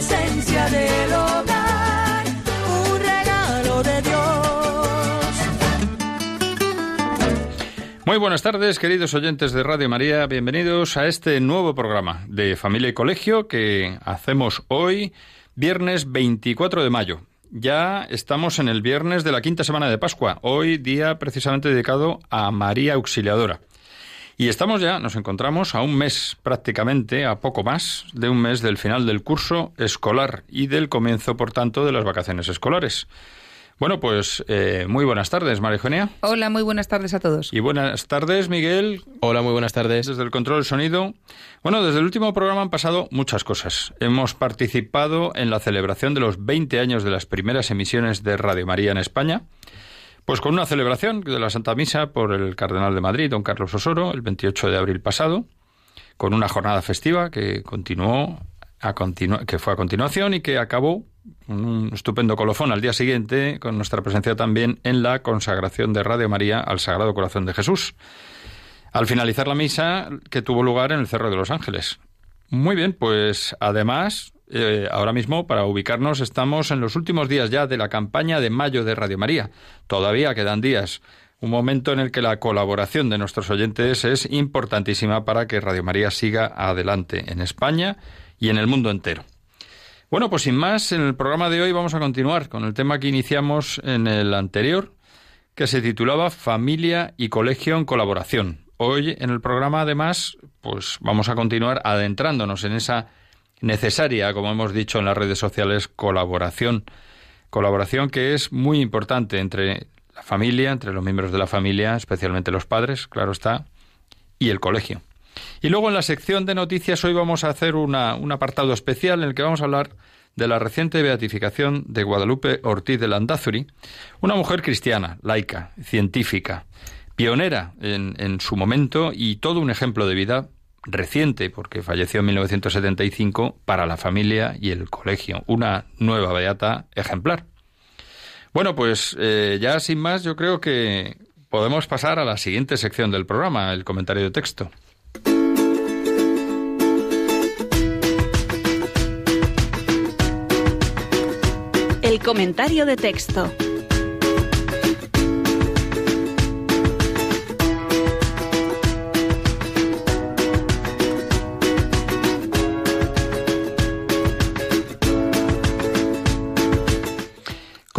esencia del hogar, un regalo de Dios. Muy buenas tardes, queridos oyentes de Radio María. Bienvenidos a este nuevo programa de Familia y Colegio que hacemos hoy, viernes 24 de mayo. Ya estamos en el viernes de la quinta semana de Pascua, hoy día precisamente dedicado a María Auxiliadora. Y estamos ya, nos encontramos a un mes prácticamente, a poco más de un mes del final del curso escolar y del comienzo, por tanto, de las vacaciones escolares. Bueno, pues eh, muy buenas tardes, María Eugenia. Hola, muy buenas tardes a todos. Y buenas tardes, Miguel. Hola, muy buenas tardes. Desde el control del sonido. Bueno, desde el último programa han pasado muchas cosas. Hemos participado en la celebración de los 20 años de las primeras emisiones de Radio María en España. Pues con una celebración de la Santa Misa por el Cardenal de Madrid, don Carlos Osoro, el 28 de abril pasado, con una jornada festiva que continuó, a continu- que fue a continuación y que acabó con un estupendo colofón al día siguiente, con nuestra presencia también en la consagración de Radio María al Sagrado Corazón de Jesús. Al finalizar la misa que tuvo lugar en el Cerro de los Ángeles. Muy bien, pues además, eh, ahora mismo, para ubicarnos, estamos en los últimos días ya de la campaña de mayo de Radio María. Todavía quedan días. Un momento en el que la colaboración de nuestros oyentes es importantísima para que Radio María siga adelante en España y en el mundo entero. Bueno, pues sin más, en el programa de hoy vamos a continuar con el tema que iniciamos en el anterior, que se titulaba Familia y Colegio en Colaboración. Hoy en el programa, además, pues vamos a continuar adentrándonos en esa necesaria, como hemos dicho en las redes sociales, colaboración. Colaboración que es muy importante entre la familia, entre los miembros de la familia, especialmente los padres, claro está, y el colegio. Y luego en la sección de noticias hoy vamos a hacer una- un apartado especial en el que vamos a hablar de la reciente beatificación de Guadalupe Ortiz de Landázuri, una mujer cristiana, laica, científica, pionera en, en su momento y todo un ejemplo de vida reciente, porque falleció en 1975, para la familia y el colegio. Una nueva beata ejemplar. Bueno, pues eh, ya sin más, yo creo que podemos pasar a la siguiente sección del programa, el comentario de texto. El comentario de texto.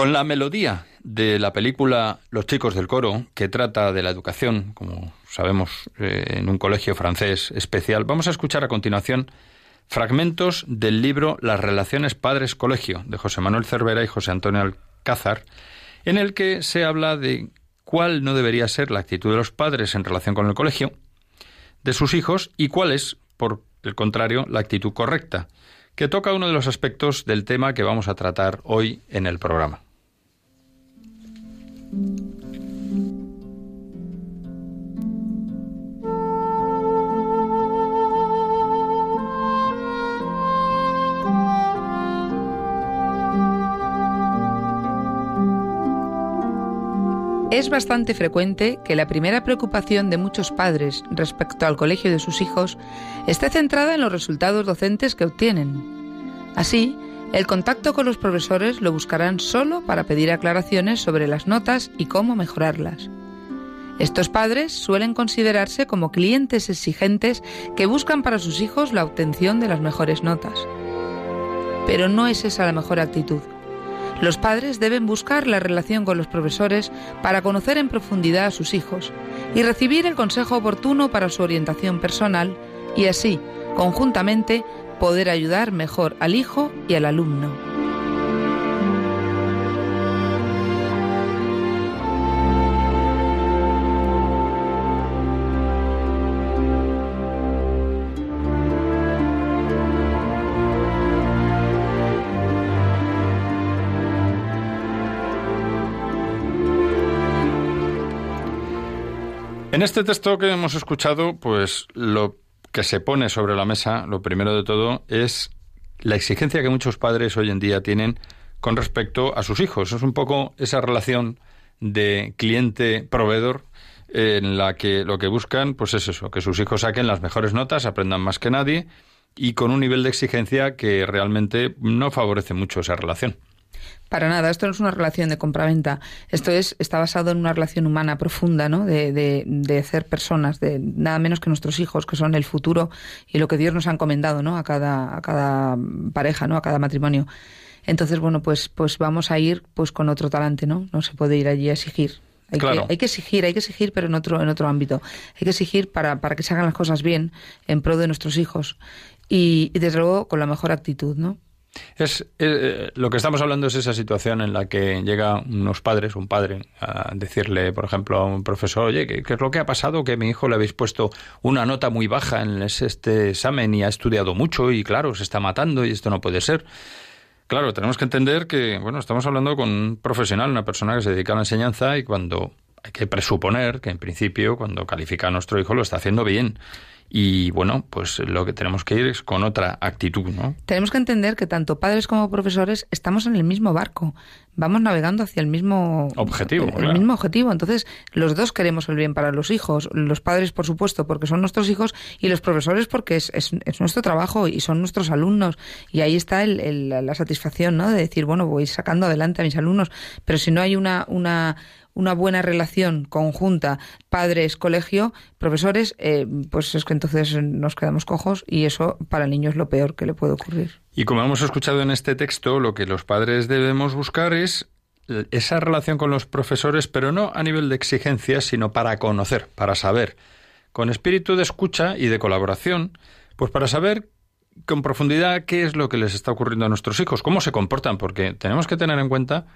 Con la melodía de la película Los chicos del coro, que trata de la educación, como sabemos, eh, en un colegio francés especial, vamos a escuchar a continuación fragmentos del libro Las relaciones padres-colegio, de José Manuel Cervera y José Antonio Alcázar, en el que se habla de cuál no debería ser la actitud de los padres en relación con el colegio, de sus hijos, y cuál es, por el contrario, la actitud correcta, que toca uno de los aspectos del tema que vamos a tratar hoy en el programa. Es bastante frecuente que la primera preocupación de muchos padres respecto al colegio de sus hijos esté centrada en los resultados docentes que obtienen. Así, el contacto con los profesores lo buscarán solo para pedir aclaraciones sobre las notas y cómo mejorarlas. Estos padres suelen considerarse como clientes exigentes que buscan para sus hijos la obtención de las mejores notas. Pero no es esa la mejor actitud. Los padres deben buscar la relación con los profesores para conocer en profundidad a sus hijos y recibir el consejo oportuno para su orientación personal y así, conjuntamente, poder ayudar mejor al hijo y al alumno. En este texto que hemos escuchado, pues lo que se pone sobre la mesa, lo primero de todo, es la exigencia que muchos padres hoy en día tienen con respecto a sus hijos. Es un poco esa relación de cliente-proveedor en la que lo que buscan pues es eso, que sus hijos saquen las mejores notas, aprendan más que nadie y con un nivel de exigencia que realmente no favorece mucho esa relación. Para nada, esto no es una relación de compraventa. Esto es, está basado en una relación humana profunda, ¿no? De, de, de ser personas, de nada menos que nuestros hijos, que son el futuro y lo que Dios nos ha encomendado, ¿no? A cada, a cada pareja, ¿no? A cada matrimonio. Entonces, bueno, pues, pues vamos a ir pues con otro talante, ¿no? No se puede ir allí a exigir. Hay, Claro. que, hay que exigir, hay que exigir, pero en otro, en otro ámbito. Hay que exigir para, para que se hagan las cosas bien, en pro de nuestros hijos. Y, y desde luego con la mejor actitud, ¿no? Es eh, lo que estamos hablando es esa situación en la que llega unos padres, un padre, a decirle, por ejemplo, a un profesor, oye, ¿qué, es lo que ha pasado? Que mi hijo le habéis puesto una nota muy baja en es- este examen y ha estudiado mucho y claro, se está matando y esto no puede ser. Claro, tenemos que entender que, bueno, estamos hablando con un profesional, una persona que se dedica a la enseñanza y cuando hay que presuponer que en principio cuando califica a nuestro hijo lo está haciendo bien. Y bueno, pues lo que tenemos que ir es con otra actitud, ¿no? Tenemos que entender que tanto padres como profesores estamos en el mismo barco, vamos navegando hacia el mismo Objetivo, el, claro. mismo objetivo. Entonces, los dos queremos el bien para los hijos, los padres, por supuesto, porque son nuestros hijos, y los profesores porque es, es, es nuestro trabajo y son nuestros alumnos. Y ahí está el, el- la satisfacción, ¿no? De decir, bueno, voy sacando adelante a mis alumnos. Pero si no hay una, una una buena relación conjunta padres colegio profesores eh, pues es que entonces nos quedamos cojos y eso para el niño es lo peor que le puede ocurrir. Y como hemos escuchado en este texto, lo que los padres debemos buscar es esa relación con los profesores, pero no a nivel de exigencia, sino para conocer, para saber, con espíritu de escucha y de colaboración, pues para saber con profundidad qué es lo que les está ocurriendo a nuestros hijos, cómo se comportan, porque tenemos que tener en cuenta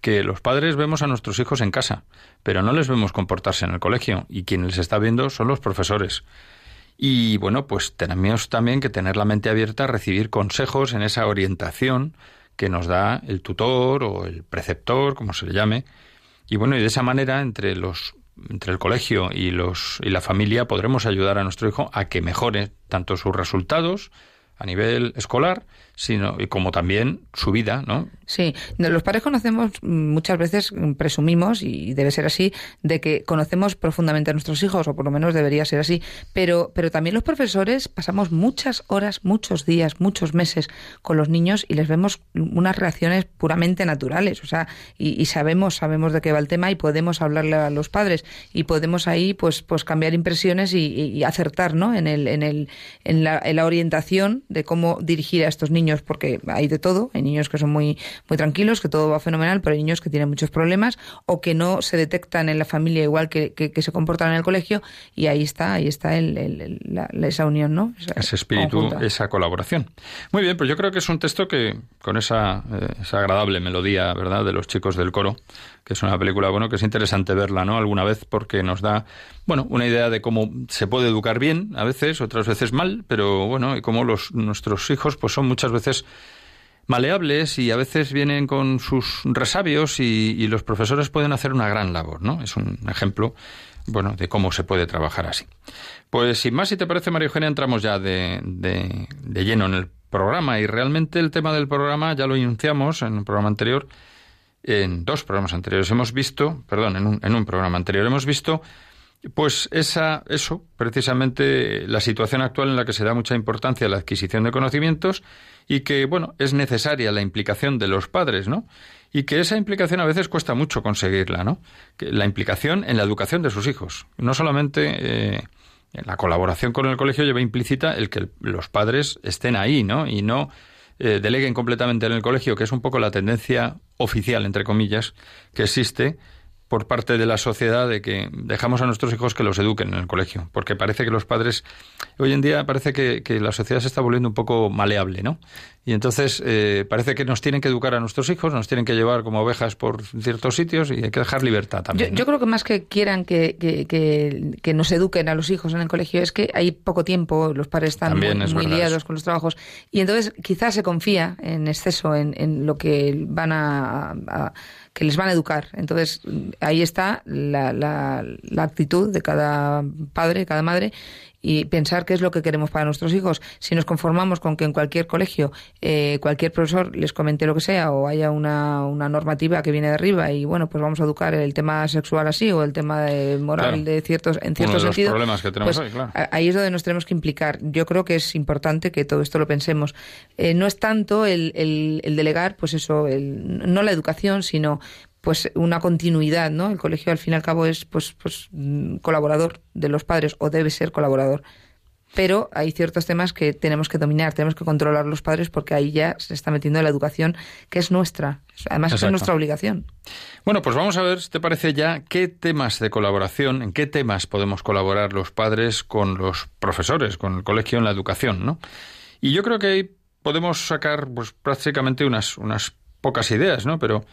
que los padres vemos a nuestros hijos en casa, pero no les vemos comportarse en el colegio, y quien les está viendo son los profesores. Y bueno, pues tenemos también que tener la mente abierta a recibir consejos en esa orientación que nos da el tutor o el preceptor, como se le llame. Y bueno, y de esa manera entre los entre el colegio y los y la familia podremos ayudar a nuestro hijo a que mejore tanto sus resultados a nivel escolar, sino y como también su vida, ¿no? Sí, los padres conocemos mm, muchas veces, mm, presumimos, y debe ser así, de que conocemos profundamente a nuestros hijos, o por lo menos debería ser así, pero, pero también los profesores pasamos muchas horas, muchos días, muchos meses con los niños y les vemos unas reacciones puramente naturales, o sea, y, y sabemos, sabemos de qué va el tema y podemos hablarle a los padres y podemos ahí pues, pues cambiar impresiones y- y acertar, ¿no? En el, en el, en la, en la orientación de cómo dirigir a estos niños, porque hay de todo, hay niños que son muy, muy tranquilos, que todo va fenomenal, pero hay niños que tienen muchos problemas o que no se detectan en la familia igual que, que, que se comportan en el colegio y ahí está, ahí está el, el- el- la- la- esa unión, ¿no? Esa ese espíritu, conjunta. esa colaboración. Muy bien, pues yo creo que es un texto que, con esa, eh, esa agradable melodía, ¿verdad?, de los chicos del coro, que es una película, bueno, que es interesante verla, ¿no?, alguna vez, porque nos da, bueno, una idea de cómo se puede educar bien, a veces, otras veces mal, pero bueno, y cómo los, nuestros hijos, pues son muchas veces maleables y a veces vienen con sus resabios y, los profesores pueden hacer una gran labor, ¿no? Es un ejemplo, bueno, de cómo se puede trabajar así. Pues sin más, si te parece, María Eugenia, entramos ya de, de, lleno en el programa y realmente el tema del programa ya lo iniciamos en un programa anterior, en dos programas anteriores hemos visto, perdón, en un, en un programa anterior hemos visto Pues esa, eso, precisamente la situación actual en la que se da mucha importancia a la adquisición de conocimientos y que, bueno, es necesaria la implicación de los padres, ¿no? Y que esa implicación a veces cuesta mucho conseguirla, ¿no? Que la implicación en la educación de sus hijos. No solamente eh, la colaboración con el colegio lleva implícita el que los padres estén ahí, ¿no? Y no eh, deleguen completamente en el colegio, que es un poco la tendencia oficial, entre comillas, que existe por parte de la sociedad de que dejamos a nuestros hijos que los eduquen en el colegio, porque parece que los padres, hoy en día parece que, la sociedad se está volviendo un poco maleable, ¿no? Y entonces eh, parece que nos tienen que educar a nuestros hijos, nos tienen que llevar como ovejas por ciertos sitios y hay que dejar libertad también. Yo, creo que más que quieran que, que, nos eduquen a los hijos en el colegio es que hay poco tiempo, los padres están muy, liados con los trabajos y entonces quizás se confía en exceso en, lo que van a que les van a educar. Entonces, ahí está la, la, la actitud de cada padre, cada madre, y pensar qué es lo que queremos para nuestros hijos. Si nos conformamos con que en cualquier colegio eh, cualquier profesor les comente lo que sea o haya una, una, normativa que viene de arriba y bueno, pues vamos a educar el tema sexual así o el tema de moral de ciertos en cierto Uno de sentido. Los problemas que tenemos pues, claro. Ahí es donde nos tenemos que implicar. Yo creo que es importante que todo esto lo pensemos. Eh, no es tanto el, el, el delegar, pues eso, el, no la educación, sino pues una continuidad, ¿no? El colegio al fin y al cabo es pues pues mm, colaborador de los padres o debe ser colaborador. Pero hay ciertos temas que tenemos que dominar, tenemos que controlar los padres porque ahí ya se está metiendo la educación que es nuestra. Además es nuestra obligación. Bueno, pues vamos a ver, si te parece ya, qué temas de colaboración, en qué temas podemos colaborar los padres con los profesores, con el colegio en la educación, ¿no? Y yo creo que ahí podemos sacar pues prácticamente unas, unas pocas ideas, ¿no? Pero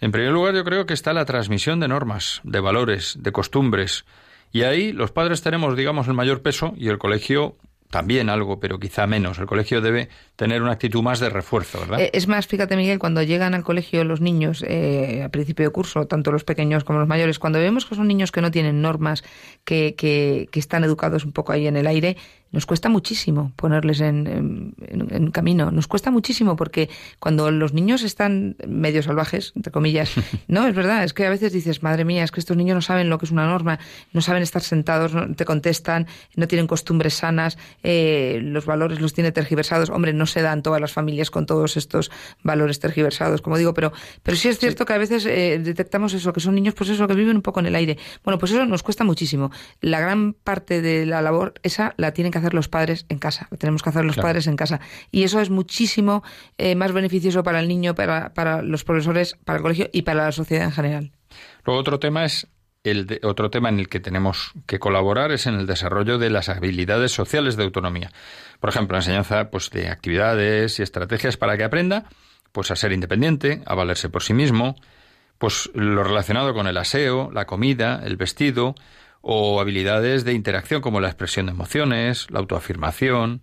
en primer lugar, yo creo que está la transmisión de normas, de valores, de costumbres. Y ahí los padres tenemos, digamos, el mayor peso y el colegio también algo, pero quizá menos. El colegio debe tener una actitud más de refuerzo, ¿verdad? Eh, es más, fíjate, Miguel, cuando llegan al colegio los niños eh, a principio de curso, tanto los pequeños como los mayores, cuando vemos que son niños que no tienen normas, que, que, que están educados un poco ahí en el aire, nos cuesta muchísimo ponerles en, en, camino. Nos cuesta muchísimo porque cuando los niños están medio salvajes, entre comillas, no, es verdad, es que a veces dices, madre mía, es que estos niños no saben lo que es una norma, no saben estar sentados, no te contestan, no tienen costumbres sanas, eh, los valores los tiene tergiversados. Hombre, no se dan todas las familias con todos estos valores tergiversados, como digo, pero, pero sí es cierto que a veces eh, detectamos eso, que son niños, pues eso, que viven un poco en el aire. Bueno, pues eso nos cuesta muchísimo. La gran parte de la labor, esa la tienen que hacer los padres en casa, tenemos que hacer los padres en casa. Y eso es muchísimo eh, más beneficioso para el niño, para, para los profesores, para el colegio y para la sociedad en general. Luego otro tema es el otro tema en el que tenemos que colaborar es en el desarrollo de las habilidades sociales de autonomía. Por ejemplo, la enseñanza pues, de actividades y estrategias para que aprenda pues, a ser independiente, a valerse por sí mismo, pues lo relacionado con el aseo, la comida, el vestido, o habilidades de interacción como la expresión de emociones, la autoafirmación,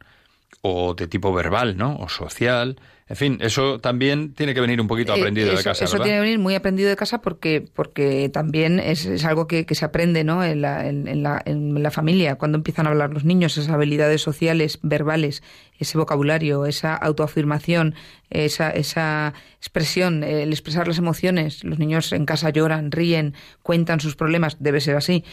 o de tipo verbal, ¿no? O social. En fin, eso también tiene que venir un poquito eh, aprendido de casa. Eso tiene que venir muy aprendido de casa porque, porque también es, es algo que, que, se aprende ¿no? En la, en, la, en, la, familia, cuando empiezan a hablar los niños, esas habilidades sociales, verbales, ese vocabulario, esa autoafirmación, esa, esa expresión, el expresar las emociones. Los niños en casa lloran, ríen, cuentan sus problemas, debe ser así.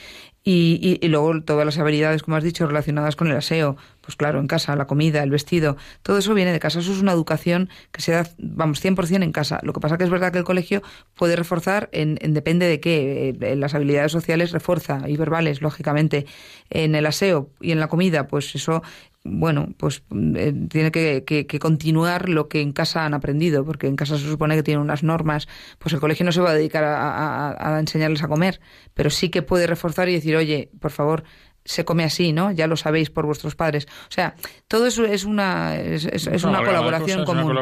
Y, y, luego todas las habilidades, como has dicho, relacionadas con el aseo, pues claro, en casa, la comida, el vestido, todo eso viene de casa. Eso es una educación que se da, vamos, 100% en casa. Lo que pasa que es verdad que el colegio puede reforzar, en, en depende de qué, en eh, las habilidades sociales refuerza, y verbales, lógicamente. En el aseo y en la comida, pues eso bueno, pues eh, tiene que, que, continuar lo que en casa han aprendido, porque en casa se supone que tienen unas normas, pues el colegio no se va a dedicar a, enseñarles a comer, pero sí que puede reforzar y decir, oye, por favor, se come así, ¿no? Ya lo sabéis por vuestros padres. O sea, todo eso es una, es, una, colaboración común.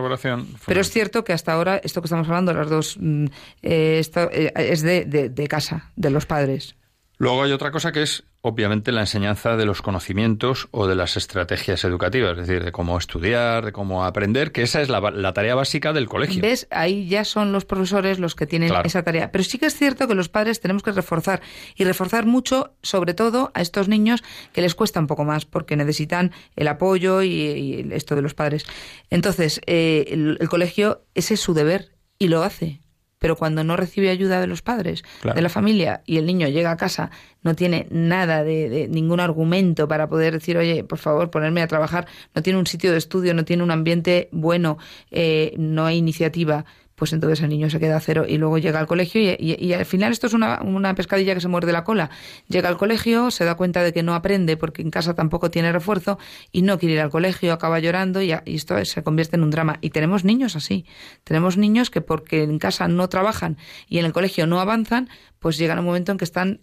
pero es cierto que hasta ahora, esto que estamos hablando, las dos, mm, eh, esto, eh, es de, de casa, de los padres. Luego hay otra cosa que es, obviamente, la enseñanza de los conocimientos o de las estrategias educativas, es decir, de cómo estudiar, de cómo aprender, que esa es la, tarea básica del colegio. ¿Ves? Ahí ya son los profesores los que tienen esa tarea. Pero sí que es cierto que los padres tenemos que reforzar, y reforzar mucho, sobre todo a estos niños que les cuesta un poco más, porque necesitan el apoyo y, esto de los padres. Entonces, eh, el colegio, ese es su deber, y lo hace pero cuando no recibe ayuda de los padres, de la familia, y el niño llega a casa, no tiene nada de, ningún argumento para poder decir, oye, por favor, ponerme a trabajar, no tiene un sitio de estudio, no tiene un ambiente bueno, eh, no hay iniciativa, pues entonces el niño se queda a cero y luego llega al colegio y, al final esto es una, pescadilla que se muerde la cola. Llega al colegio, se da cuenta de que no aprende porque en casa tampoco tiene refuerzo y no quiere ir al colegio, acaba llorando y, y esto se convierte en un drama. Y tenemos niños así. Tenemos niños que porque en casa no trabajan y en el colegio no avanzan, pues llegan un momento en que están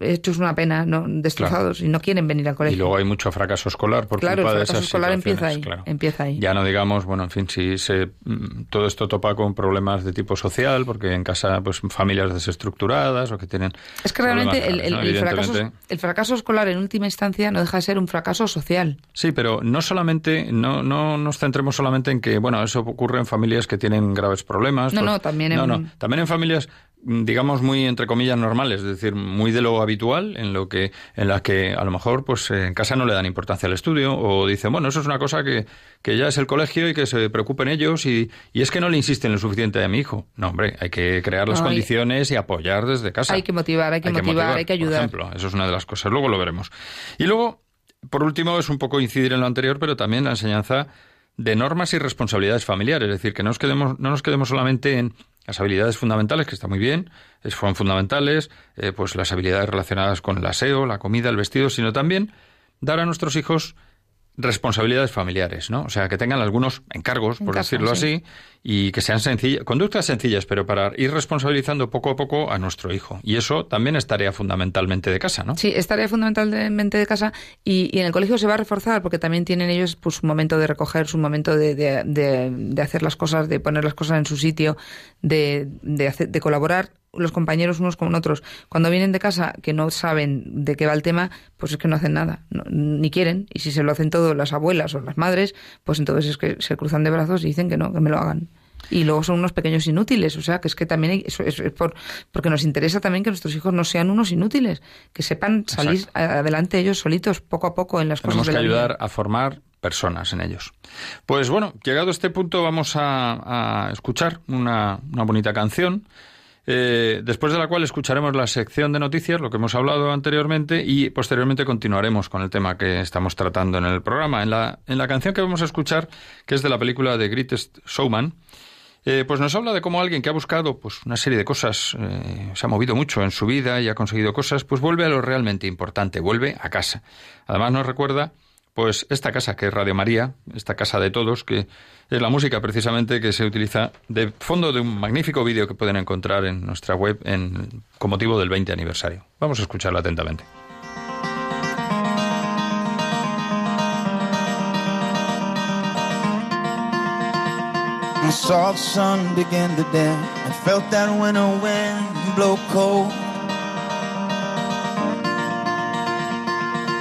esto es una pena, ¿no? destrozados y no quieren venir al colegio. Y luego hay mucho fracaso escolar por claro, culpa el fracaso escolar empieza ahí, empieza ahí. Ya no digamos, bueno, en fin, si se, mm, todo esto topa con problemas de tipo social, porque en casa, pues familias desestructuradas o que tienen. Es que realmente el, fracaso, el fracaso escolar en última instancia no deja de ser un fracaso social. Sí, pero no solamente, no, no nos centremos solamente en que, bueno, eso ocurre en familias que tienen graves problemas. No, pues no, también en... No, no, también en familias digamos muy entre comillas normales, es decir, muy de lo habitual en lo que en la que a lo mejor pues en casa no le dan importancia al estudio o dicen, bueno, eso es una cosa que, que ya es el colegio y que se preocupen ellos y, y es que no le insisten lo suficiente a mi hijo. No, hombre, hay que crear las condiciones y apoyar desde casa. Hay que motivar, hay que, motivar, hay que ayudar. Por ejemplo, eso es una de las cosas, luego lo veremos. Y luego, por último, es un poco incidir en lo anterior, pero también la enseñanza de normas y responsabilidades familiares, es decir, que no nos quedemos, no nos quedemos solamente en las habilidades fundamentales, que está muy bien, son fundamentales, eh, pues las habilidades relacionadas con el aseo, la comida, el vestido, sino también dar a nuestros hijos responsabilidades familiares, ¿no? O sea, que tengan algunos encargos, por decirlo así, y que sean sencillas, conductas sencillas, pero para ir responsabilizando poco a poco a nuestro hijo. Y eso también es tarea fundamentalmente de casa, ¿no? Sí, es tarea fundamentalmente de casa y, en el colegio se va a reforzar porque también tienen ellos pues su momento de recoger, su momento de, de, hacer las cosas, de poner las cosas en su sitio, de, de colaborar los compañeros unos con otros. Cuando vienen de casa que no saben de qué va el tema, pues es que no hacen nada, ni quieren. Y si se lo hacen todo las abuelas o las madres, pues entonces es que se cruzan de brazos y dicen que no, que me lo hagan. Y luego son unos pequeños inútiles, o sea, que es que también eso es, por, porque nos interesa también que nuestros hijos no sean unos inútiles, que sepan salir adelante ellos solitos poco a poco en las cosas. Tenemos que ayudar a formar personas en ellos. Pues bueno, llegado a este punto vamos a, escuchar una, una bonita canción eh, después de la cual escucharemos la sección de noticias, lo que hemos hablado anteriormente, y posteriormente continuaremos con el tema que estamos tratando en el programa. En la, en la canción que vamos a escuchar, que es de la película The Greatest Showman, eh, pues nos habla de cómo alguien que ha buscado pues, una serie de cosas, eh, se ha movido mucho en su vida y ha conseguido cosas, pues vuelve a lo realmente importante, vuelve a casa. Además nos recuerda pues esta casa que es Radio María, esta casa de todos, que es la música precisamente que se utiliza de fondo de un magnífico vídeo que pueden encontrar en nuestra web en, con motivo del 20 aniversario. Vamos a escucharlo atentamente.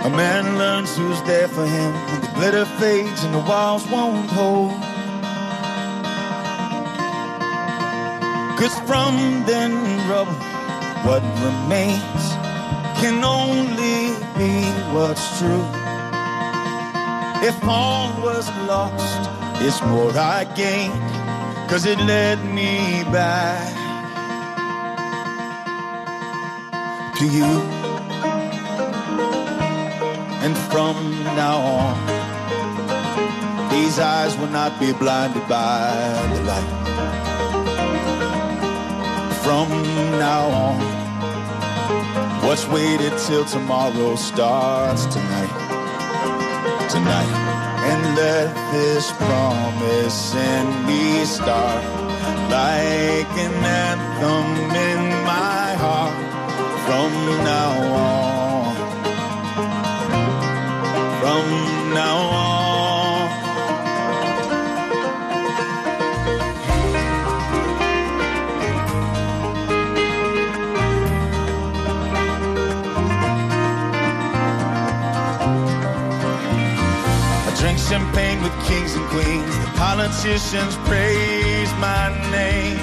A man learns who's there for him when the glitter fades and the walls won't hold. Cause from then rubble, what remains can only be what's true. If all was lost, it's more I gained, cause it led me back to you. And from now on, these eyes will not be blinded by the light. From now on, what's waited till tomorrow starts tonight. Tonight. And let this promise in me start like an anthem in my heart from now on. Politicians praise my name.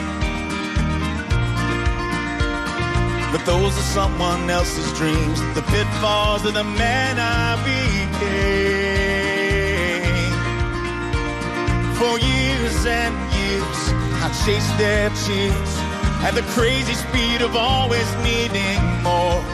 But those are someone else's dreams. The pitfalls of the man I became. For years and years, I chased their cheers at the crazy speed of always needing more.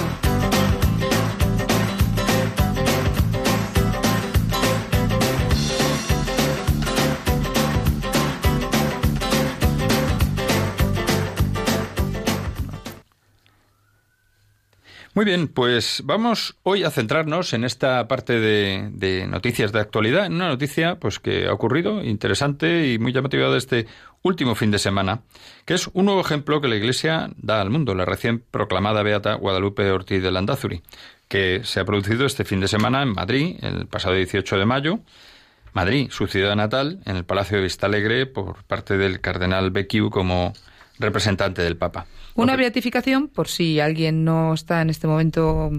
Muy bien, pues vamos hoy a centrarnos en esta parte de, noticias de actualidad, en una noticia pues que ha ocurrido interesante y muy llamativa de este último fin de semana, que es un nuevo ejemplo que la Iglesia da al mundo, la recién proclamada beata Guadalupe Ortiz de Landázuri, que se ha producido este fin de semana en Madrid, el pasado 18 de mayo, Madrid, su ciudad natal, en el Palacio de Vistalegre, por parte del cardenal Becciu como representante del Papa. Una beatificación, por si alguien no está en este momento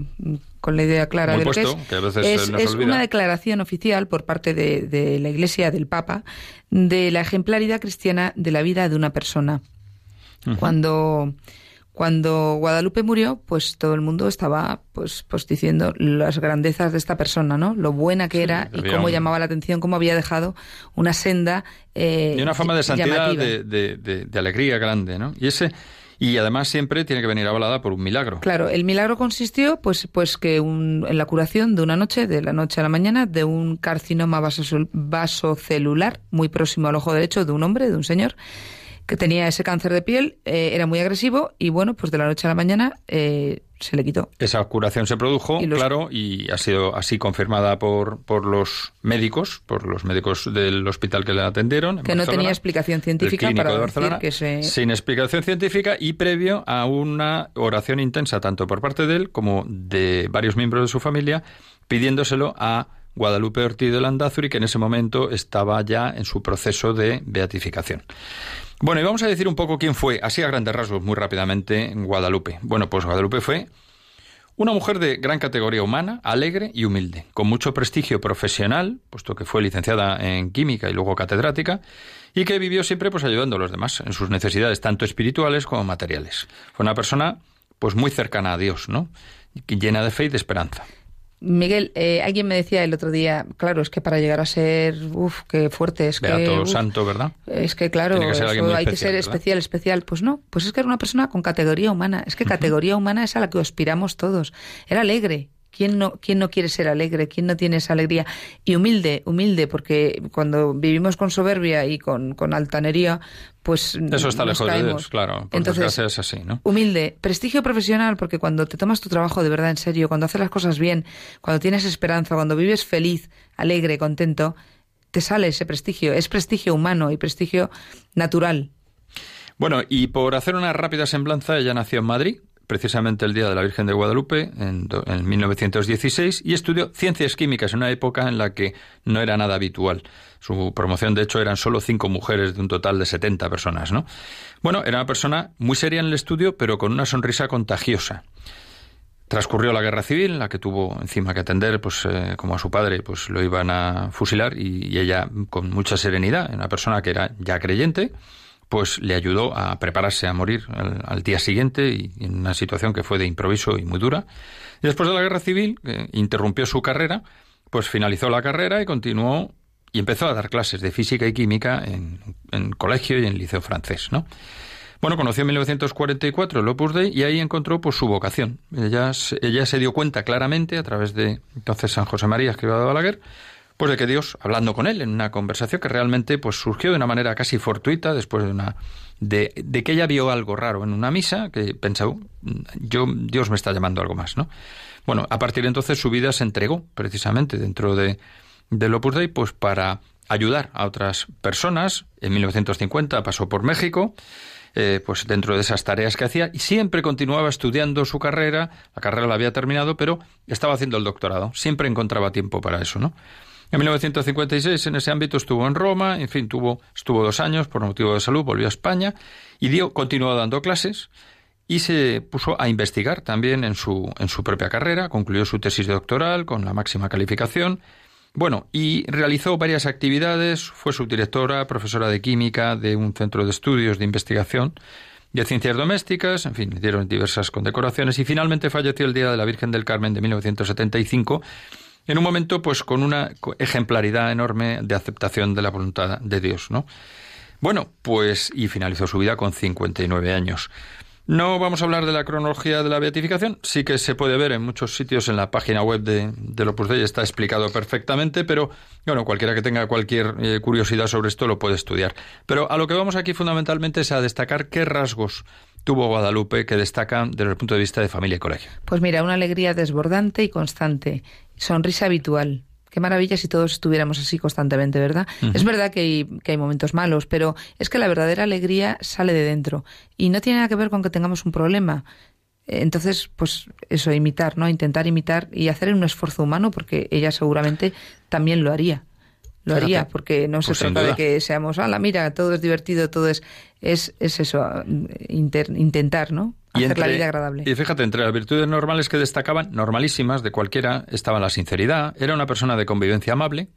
con la idea clara de lo que es, que a veces es, nos una declaración oficial por parte de, de la Iglesia del Papa de la ejemplaridad cristiana de la vida de una persona. Cuando cuando Guadalupe murió, pues todo el mundo estaba pues, pues diciendo las grandezas de esta persona, ¿no? Lo buena que Sí, era y cómo un- llamaba la atención, cómo había dejado una senda eh, y una fama de santidad, de, de- de- de alegría grande, ¿no? Y ese y además siempre tiene que venir avalada por un milagro. Claro, el milagro consistió pues, pues que un- en la curación de una noche, de la noche a la mañana, de un carcinoma vasocelular muy próximo al ojo derecho de un hombre, de un señor, que tenía ese cáncer de piel, eh, era muy agresivo y bueno, pues de la noche a la mañana eh, se le quitó. Esa curación se produjo, Y los- claro, y ha sido así confirmada por, por los médicos, por los médicos del hospital que le atendieron. en Que no tenía explicación científica para de decir Barcelona, que se... Sin explicación científica y previo a una oración intensa, tanto por parte de él como de varios miembros de su familia, pidiéndoselo a Guadalupe Ortiz de Landázuri, que en ese momento estaba ya en su proceso de beatificación. Bueno, y vamos a decir un poco quién fue, así a grandes rasgos, muy rápidamente, Guadalupe. Bueno, pues Guadalupe fue una mujer de gran categoría humana, alegre y humilde, con mucho prestigio profesional, puesto que fue licenciada en química y luego catedrática, y que vivió siempre pues ayudando a los demás en sus necesidades tanto espirituales como materiales. Fue una persona pues muy cercana a Dios, ¿no? Y llena de fe y de esperanza. Miguel, eh, alguien me decía el otro día, claro, es que para llegar a ser, uff, qué fuerte, es que... Beato santo, ¿verdad? Es que claro, que eso hay que ser ¿verdad? especial, especial. Pues no, pues es que era una persona con categoría humana. Es que categoría humana es a la que aspiramos todos. Era alegre. ¿Quién no, ¿Quién no quiere ser alegre? ¿Quién no tiene esa alegría? Y humilde, humilde, porque cuando vivimos con soberbia y con, con altanería, pues Eso está nos lejos de. Dios, claro. Por Entonces, es así, ¿no? Humilde, prestigio profesional, porque cuando te tomas tu trabajo de verdad en serio, cuando haces las cosas bien, cuando tienes esperanza, cuando vives feliz, alegre, contento, te sale ese prestigio. Es prestigio humano y prestigio natural. Bueno, y por hacer una rápida semblanza, ella nació en Madrid, precisamente el día de la Virgen de Guadalupe, en, do- en 1916, y estudió ciencias químicas en una época en la que no era nada habitual. Su promoción, de hecho, eran solo cinco mujeres de un total de 70 personas, ¿no? Bueno, era una persona muy seria en el estudio, pero con una sonrisa contagiosa. Transcurrió la guerra civil, la que tuvo encima que atender, pues eh, como a su padre, pues lo iban a fusilar y ella con mucha serenidad, una persona que era ya creyente, pues le ayudó a prepararse a morir al, día siguiente y en una situación que fue de improviso y muy dura. Después de la guerra civil, que interrumpió su carrera, pues finalizó la carrera y continuó y empezó a dar clases de física y química en, colegio y en liceo francés, ¿no? Bueno, conoció en 1944 el Opus Dei y ahí encontró pues su vocación. Ella, ella se dio cuenta claramente a través de entonces San José María Escribá de Balaguer, pues de que Dios, hablando con él en una conversación que realmente pues surgió de una manera casi fortuita después de una de, que ella vio algo raro en una misa que pensó, yo Dios me está llamando algo más, ¿no? Bueno, a partir de entonces su vida se entregó precisamente dentro de del Opus Dei pues para ayudar a otras personas. En 1950 pasó por México, eh, pues dentro de esas tareas que hacía y siempre continuaba estudiando su carrera. La carrera la había terminado, pero estaba haciendo el doctorado. Siempre encontraba tiempo para eso, ¿no? En 1956 en ese ámbito estuvo en Roma, en fin, tuvo, estuvo dos años por motivo de salud, volvió a España y dio, continuó dando clases y se puso a investigar también en su, en su propia carrera, concluyó su tesis doctoral con la máxima calificación. Bueno, y realizó varias actividades, fue subdirectora, profesora de química de un centro de estudios de investigación de ciencias domésticas, en fin, dieron diversas condecoraciones y finalmente falleció el Día de la Virgen del Carmen de 1975 en un momento pues con una ejemplaridad enorme de aceptación de la voluntad de Dios, ¿no? Bueno, pues y finalizó su vida con 59 años. No vamos a hablar de la cronología de la beatificación, sí que se puede ver en muchos sitios en la página web de, del Opus Dei, está explicado perfectamente, pero bueno, cualquiera que tenga cualquier eh, curiosidad sobre esto lo puede estudiar. Pero a lo que vamos aquí fundamentalmente es a destacar qué rasgos tuvo Guadalupe que destacan desde el punto de vista de familia y colegio. Pues mira, una alegría desbordante y constante, sonrisa habitual. Qué maravilla si todos estuviéramos así constantemente, ¿verdad? Es verdad que hay, que hay momentos malos, pero es que la verdadera alegría sale de dentro y no tiene nada que ver con que tengamos un problema. Entonces, pues eso, imitar, ¿no? Intentar imitar y hacer un esfuerzo humano porque ella seguramente también lo haría. Lo Fíjate. haría porque no se Pues trata de que seamos, ala, mira, todo es divertido, todo es es, es eso, inter- intentar, ¿no? Hacer la vida agradable. Y fíjate, entre las virtudes normales que destacaban, normalísimas de cualquiera, estaba la sinceridad, era una persona de convivencia amable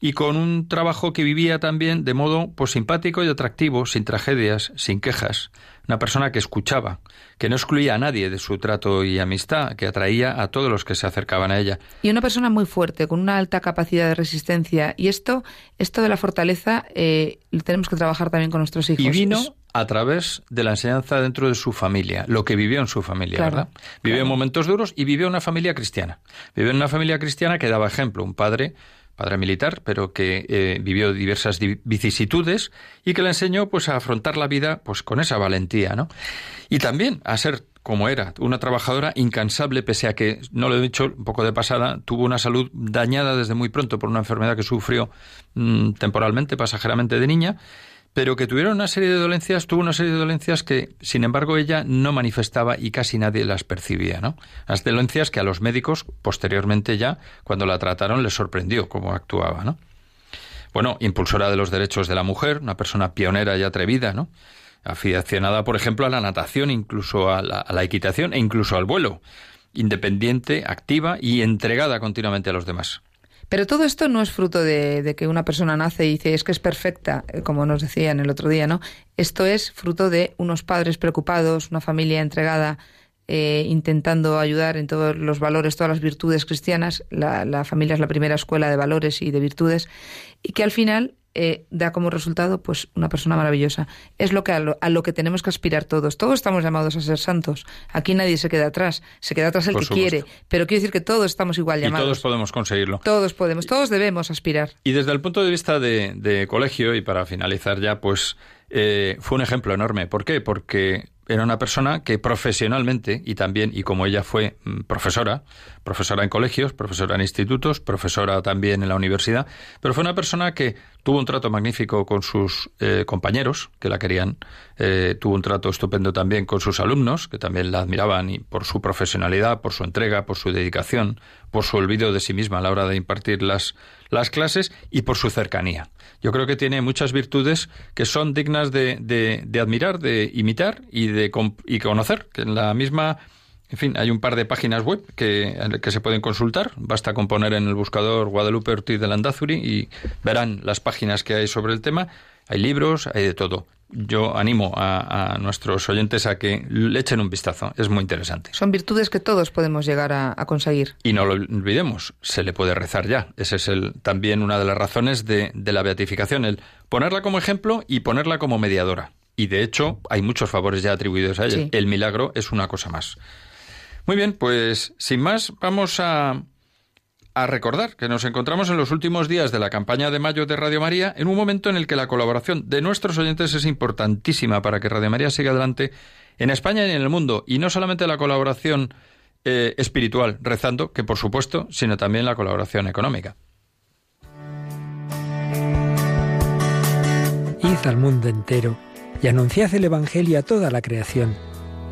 y con un trabajo que vivía también de modo pues simpático y atractivo, sin tragedias, sin quejas, una persona que escuchaba, que no excluía a nadie de su trato y amistad, que atraía a todos los que se acercaban a ella. Y una persona muy fuerte, con una alta capacidad de resistencia. Y esto, esto de la fortaleza, eh, lo tenemos que trabajar también con nuestros hijos. Y vino a través de la enseñanza dentro de su familia, lo que vivió en su familia, Claro, ¿verdad? Vivió claro. en momentos duros y vivió en una familia cristiana. Vivió en una familia cristiana que daba ejemplo, un padre, padre militar, pero que eh, vivió diversas di- vicisitudes y que le enseñó pues a afrontar la vida pues con esa valentía, ¿no? Y también a ser como era, una trabajadora incansable, pese a que, no lo he dicho un poco de pasada, tuvo una salud dañada desde muy pronto por una enfermedad que sufrió mm, temporalmente, pasajeramente de niña, pero que tuvieron una serie de dolencias, tuvo una serie de dolencias que, sin embargo, ella no manifestaba y casi nadie las percibía, ¿no? Las dolencias que a los médicos, posteriormente ya, cuando la trataron, les sorprendió cómo actuaba, ¿no? Bueno, impulsora de los derechos de la mujer, una persona pionera y atrevida, ¿no? Aficionada, por ejemplo, a la natación, incluso a la, a la equitación e incluso al vuelo. Independiente, activa y entregada continuamente a los demás. Pero todo esto no es fruto de, que una persona nace y dice es que es perfecta, eh, como nos decían el otro día, ¿no? Esto es fruto de unos padres preocupados, una familia entregada, eh, intentando ayudar en todos los valores, todas las virtudes cristianas. La, la familia es la primera escuela de valores y de virtudes y que al final eh, da como resultado pues una persona maravillosa. Es lo que a, lo a lo que tenemos que aspirar todos. Todos estamos llamados a ser santos. Aquí nadie se queda atrás. Se queda atrás el Por que supuesto. quiere. Pero quiero decir que todos estamos igual Y llamados. todos podemos conseguirlo. Todos podemos, todos debemos aspirar. Y desde el punto de vista de, de colegio, y para finalizar ya, pues eh, fue un ejemplo enorme. ¿Por qué? Porque era una persona que profesionalmente, y también, y como ella fue mm, profesora, profesora en colegios, profesora en institutos, profesora también en la universidad, pero fue una persona que tuvo un trato magnífico con sus eh, compañeros, que la querían, eh, tuvo un trato estupendo también con sus alumnos, que también la admiraban y por su profesionalidad, por su entrega, por su dedicación, por su olvido de sí misma a la hora de impartir las, las clases y por su cercanía. Yo creo que tiene muchas virtudes que son dignas de, de, de admirar, de imitar y de y conocer, que en la misma en fin, hay un par de páginas web que, que se pueden consultar. Basta con poner en el buscador Guadalupe Ortiz de Landazuri y verán las páginas que hay sobre el tema. Hay libros, hay de todo. yo animo a, a, nuestros oyentes a que le echen un vistazo. Es muy interesante. Son virtudes que todos podemos llegar a, a conseguir. Y no lo olvidemos, se le puede rezar ya. Esa es el, también una de las razones de, de la beatificación, el ponerla como ejemplo y ponerla como mediadora. Y de hecho, hay muchos favores ya atribuidos a ella. Sí. El milagro es una cosa más. Muy bien, pues sin más, vamos a, recordar que nos encontramos en los últimos días de la campaña de mayo de Radio María, en un momento en el que la colaboración de nuestros oyentes es importantísima para que Radio María siga adelante en España y en el mundo. Y no solamente la colaboración eh, espiritual, rezando, que por supuesto, sino también la colaboración económica. Id al mundo entero y anunciad el Evangelio a toda la creación,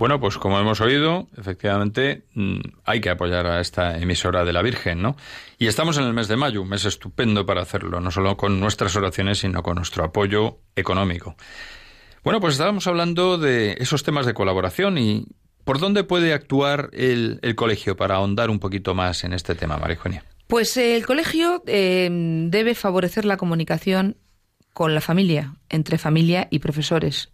Bueno, pues como hemos oído, efectivamente mm, hay que apoyar a esta emisora de la Virgen, ¿no? Y estamos en el mes de mayo, un mes estupendo para hacerlo, no solo con nuestras oraciones, sino con nuestro apoyo económico. Bueno, pues estábamos hablando de esos temas de colaboración y ¿por dónde puede actuar el, colegio para ahondar un poquito más en este tema, María Eugenia? Pues eh, el colegio eh, debe favorecer la comunicación con la familia, entre familia y profesores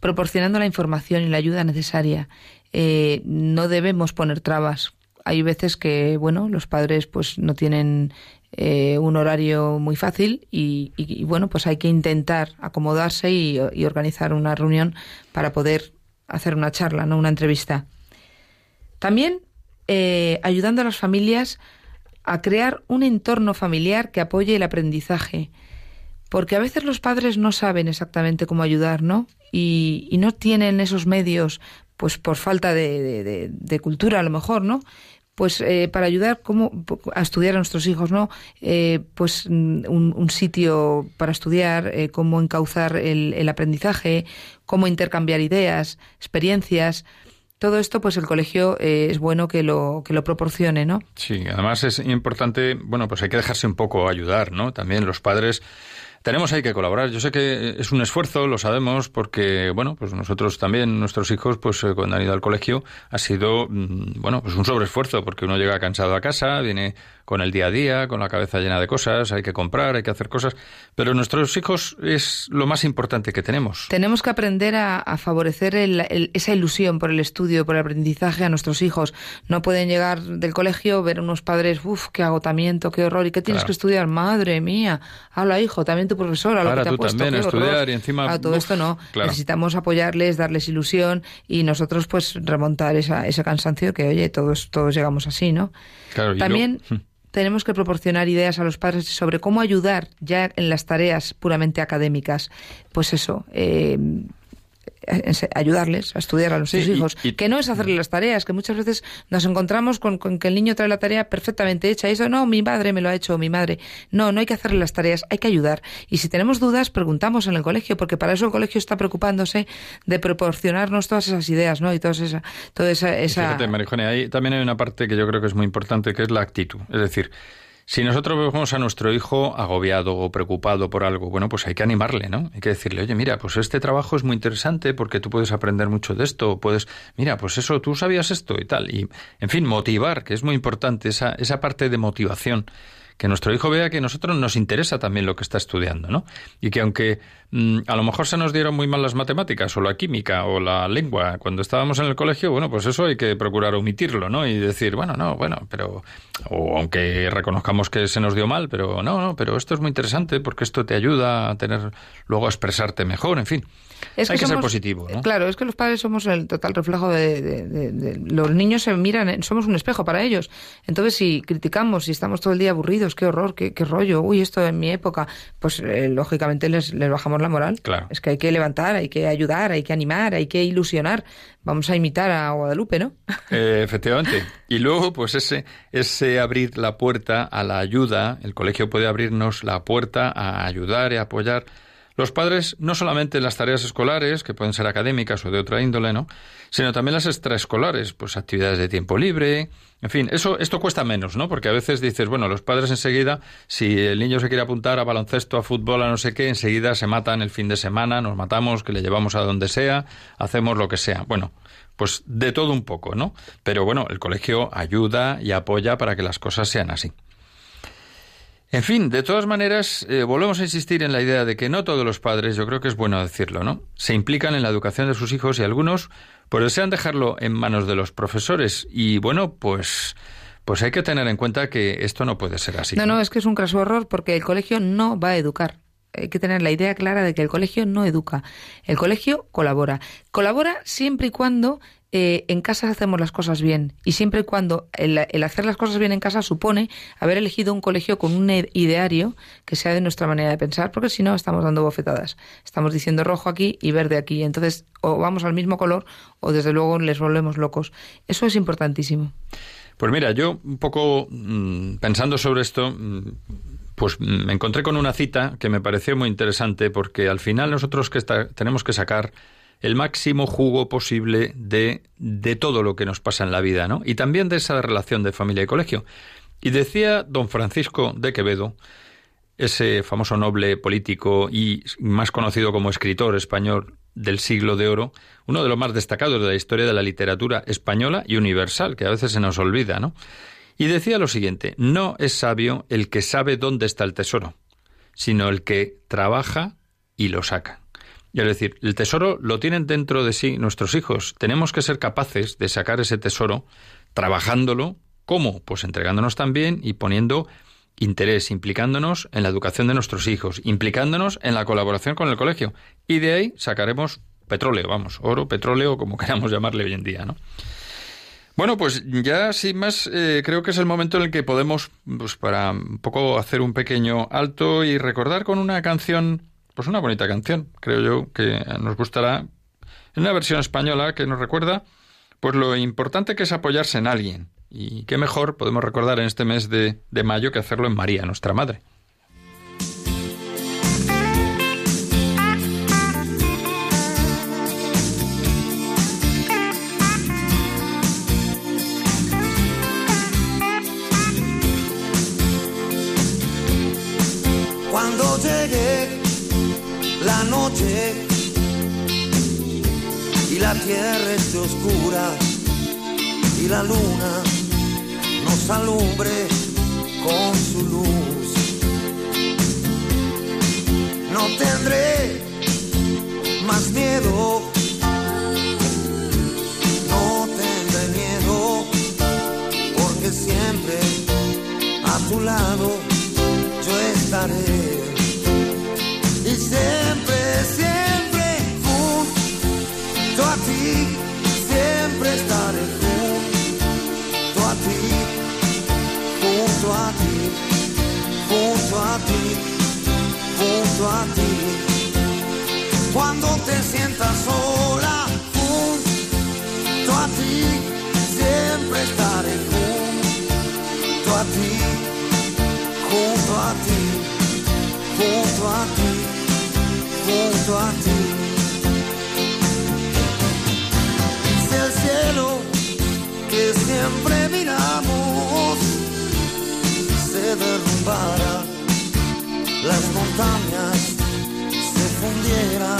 proporcionando la información y la ayuda necesaria. Eh, no debemos poner trabas. Hay veces que, bueno, los padres pues no tienen eh, un horario muy fácil y, bueno, pues hay que intentar acomodarse y, y, organizar una reunión para poder hacer una charla, no una entrevista. También eh, ayudando a las familias a crear un entorno familiar que apoye el aprendizaje porque a veces los padres no saben exactamente cómo ayudar, ¿no? Y, y no tienen esos medios, pues por falta de, cultura a lo mejor, ¿no? Pues eh, para ayudar cómo, a estudiar a nuestros hijos, ¿no? Eh, pues un, un, sitio para estudiar, eh, cómo encauzar el, el aprendizaje, cómo intercambiar ideas, experiencias. Todo esto, pues el colegio eh, es bueno que lo, que lo proporcione, ¿no? Sí, además es importante, bueno, pues hay que dejarse un poco ayudar, ¿no? También los padres tenemos ahí que colaborar. Yo sé que es un esfuerzo, lo sabemos, porque, bueno, pues nosotros también, nuestros hijos, pues eh, cuando han ido al colegio, ha sido, mm, bueno, pues un sobreesfuerzo, porque uno llega cansado a casa, viene con el día a día, con la cabeza llena de cosas, hay que comprar, hay que hacer cosas, pero nuestros hijos es lo más importante que tenemos. Tenemos que aprender a, a favorecer el, el, esa ilusión por el estudio, por el aprendizaje a nuestros hijos. No pueden llegar del colegio, ver unos padres, uff, qué agotamiento, qué horror, ¿y qué tienes claro. que estudiar? Madre mía, habla hijo, también tu profesora, lo Ahora que te ha puesto, también, qué estudiar y encima... A todo uf, esto no, claro. necesitamos apoyarles, darles ilusión y nosotros pues remontar esa, ese cansancio que, oye, todos, todos llegamos así, ¿no? Claro, También... Lo... tenemos que proporcionar ideas a los padres sobre cómo ayudar ya en las tareas puramente académicas. Pues eso, eh, ayudarles a estudiar a nuestros Sí, hijos. y- que no es hacerle las tareas, que muchas veces nos encontramos con, con que el niño trae la tarea perfectamente hecha. Y eso, no, mi madre me lo ha hecho, mi madre. No, no hay que hacerle las tareas, hay que ayudar. Y si tenemos dudas, preguntamos en el colegio, porque para eso el colegio está preocupándose de proporcionarnos todas esas ideas, ¿no? Y todas esa, toda esa... esa... Fíjate, Marijone, ahí también hay una parte que yo creo que es muy importante, que es la actitud. Es decir, si nosotros vemos a nuestro hijo agobiado o preocupado por algo, bueno, pues hay que animarle, ¿no? Hay que decirle, oye, mira, pues este trabajo es muy interesante porque tú puedes aprender mucho de esto, o puedes, mira, pues eso, tú sabías esto y tal. Y, en fin, motivar, que es muy importante, esa, esa parte de motivación que nuestro hijo vea que a nosotros nos interesa también lo que está estudiando, ¿no? Y que aunque a lo mejor se nos dieron muy mal las matemáticas o la química o la lengua cuando estábamos en el colegio, bueno, pues eso hay que procurar omitirlo, ¿no? Y decir, bueno, no, bueno, pero o aunque reconozcamos que se nos dio mal, pero no, no, pero esto es muy interesante porque esto te ayuda a tener luego a expresarte mejor, en fin. Es Hay que, ser somos- positivo, ¿no? Claro, es que los padres somos el total reflejo de, de- de- de- Los niños se miran, en- somos un espejo para ellos. Entonces, si criticamos, si estamos todo el día aburridos, qué horror, qué, qué rollo, uy, esto en mi época, pues eh, lógicamente les, les bajamos la moral. Claro. Es que hay que levantar, hay que ayudar, hay que animar, hay que ilusionar. Vamos a imitar a Guadalupe, ¿no? Eh, efectivamente. Y luego, pues ese, ese abrir la puerta a la ayuda, el colegio puede abrirnos la puerta a ayudar y apoyar. Los padres, no solamente en las tareas escolares, que pueden ser académicas o de otra índole, ¿no? Sino también las extraescolares, pues actividades de tiempo libre, en fin, eso, esto cuesta menos, ¿no? Porque a veces dices, bueno, los padres enseguida, si el niño se quiere apuntar a baloncesto, a fútbol, a no sé qué, enseguida se matan el fin de semana, nos matamos, que le llevamos a donde sea, hacemos lo que sea. Bueno, pues de todo un poco, ¿no? Pero bueno, el colegio ayuda y apoya para que las cosas sean así. En fin, de todas maneras, eh, volvemos a insistir en la idea de que no todos los padres, yo creo que es bueno decirlo, ¿no? Se implican en la educación de sus hijos y algunos pues desean dejarlo en manos de los profesores y bueno, pues pues hay que tener en cuenta que esto no puede ser así. No, no, es que es un craso error porque el colegio no va a educar. Hay que tener la idea clara de que el colegio no educa. El colegio colabora. Colabora siempre y cuando eh, en casa hacemos las cosas bien. Y siempre y cuando el, hacer las cosas bien en casa supone haber elegido un colegio con un ideario que sea de nuestra manera de pensar, porque si no estamos dando bofetadas. Estamos diciendo rojo aquí y verde aquí. Entonces, o vamos al mismo color o desde luego les volvemos locos. Eso es importantísimo. Pues mira, yo un poco mm, pensando sobre esto, mm, pues mm, me encontré con una cita que me pareció muy interesante porque al final nosotros que tenemos que sacar el máximo jugo posible de, de todo lo que nos pasa en la vida, ¿no? Y también de esa relación de familia y colegio. Y decía don Francisco de Quevedo, ese famoso noble político y más conocido como escritor español del siglo de oro, uno de los más destacados de la historia de la literatura española y universal, que a veces se nos olvida, ¿no? Y decía lo siguiente, no es sabio el que sabe dónde está el tesoro, sino el que trabaja y lo saca. Y es decir, el tesoro lo tienen dentro de sí nuestros hijos. Tenemos que ser capaces de sacar ese tesoro trabajándolo. ¿Cómo? Pues entregándonos también y poniendo interés, implicándonos en la educación de nuestros hijos, implicándonos en la colaboración con el colegio. Y de ahí sacaremos petróleo, vamos, oro, petróleo, como queramos llamarle hoy en día, ¿no? Bueno, pues ya sin más, eh, creo que es el momento en el que podemos, pues para un poco hacer un pequeño alto y recordar con una canción, pues una bonita canción, creo yo, que nos gustará, en una versión española que nos recuerda, pues lo importante que es apoyarse en alguien. Y qué mejor podemos recordar en este mes de, de mayo que hacerlo en María, nuestra Madre. Y la tierra esté oscura y la luna nos alumbre con su luz, no tendré más miedo, no tendré miedo, porque siempre a tu lado yo estaré. Y siempre a ti, siempre estaré junto a ti, junto a ti, junto a ti, junto a ti. Cuando te sientas sola, las montañas se fundieran